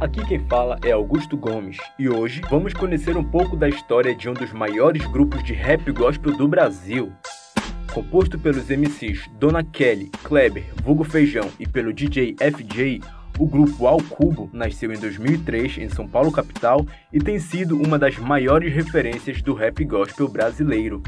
Aqui quem fala é Augusto Gomes e hoje vamos conhecer um pouco da história de um dos maiores grupos de rap gospel do Brasil. Composto pelos MCs Dona Kelly, Kleber, Vulgo Feijão e pelo DJ FJ, o grupo Ao Cubo nasceu em 2003 em São Paulo capital e tem sido uma das maiores referências do rap gospel brasileiro.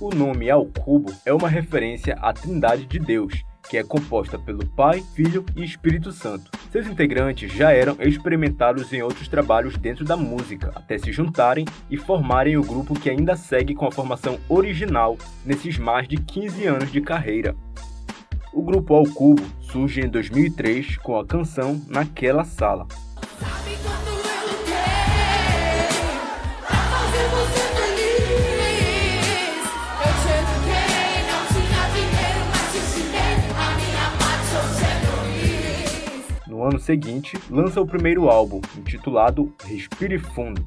O nome Ao Cubo é uma referência à Trindade de Deus, que é composta pelo Pai, Filho e Espírito Santo. Seus integrantes já eram experimentados em outros trabalhos dentro da música, até se juntarem e formarem o grupo que ainda segue com a formação original nesses mais de 15 anos de carreira. O grupo Ao Cubo surge em 2003 com a canção Naquela Sala. Ano seguinte, lança o primeiro álbum, intitulado Respire Fundo.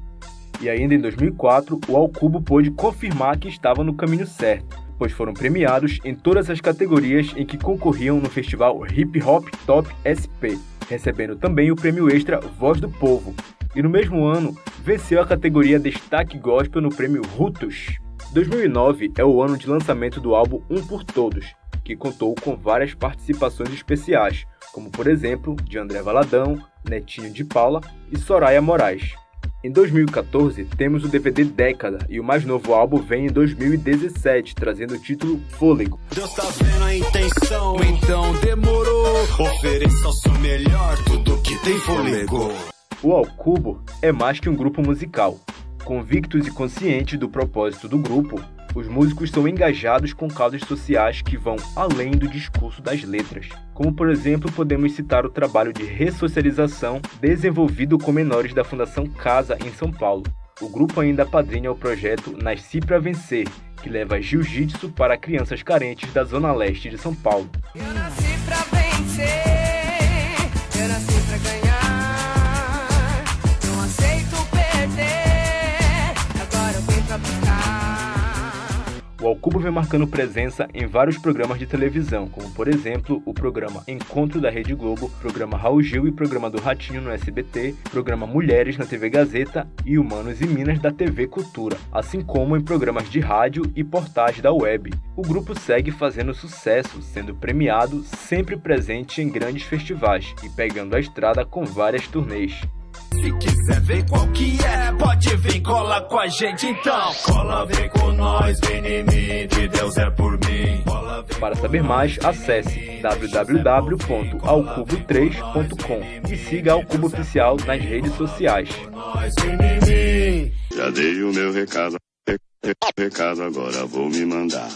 E ainda em 2004, o Alcubo pôde confirmar que estava no caminho certo, pois foram premiados em todas as categorias em que concorriam no festival Hip Hop Top SP, recebendo também o prêmio extra Voz do Povo. E no mesmo ano, venceu a categoria Destaque Gospel no prêmio Rutus. 2009 é o ano de lançamento do álbum Um por Todos, que contou com várias participações especiais, como por exemplo de André Valadão, Netinho de Paula e Soraya Moraes. Em 2014, temos o DVD Década e o mais novo álbum vem em 2017, trazendo o título Fôlego. Deus tá vendo a intenção, então demorou. Ofereça o seu melhor, tudo que tem fôlego. O Alcubo é mais que um grupo musical. Convictos e conscientes do propósito do grupo, os músicos são engajados com causas sociais que vão além do discurso das letras. Como, por exemplo, podemos citar o trabalho de ressocialização desenvolvido com menores da Fundação Casa em São Paulo. O grupo ainda padrinha o projeto Nasci para Vencer, que leva jiu-jitsu para crianças carentes da zona leste de São Paulo. O Alcubo vem marcando presença em vários programas de televisão, como por exemplo o programa Encontro da Rede Globo, programa Raul Gil e programa do Ratinho no SBT, programa Mulheres na TV Gazeta e Humanos e Minas da TV Cultura, assim como em programas de rádio e portais da web. O grupo segue fazendo sucesso, sendo premiado, sempre presente em grandes festivais e pegando a estrada com várias turnês. Se quiser ver qual que é, pode vir, cola com a gente então. Cola, vem com nós, vem em mim, de Deus é por mim. Para saber mais, acesse www.alcubo3.com e siga ao Cubo Oficial nas redes sociais. Já dei o meu recado, recado agora vou me mandar.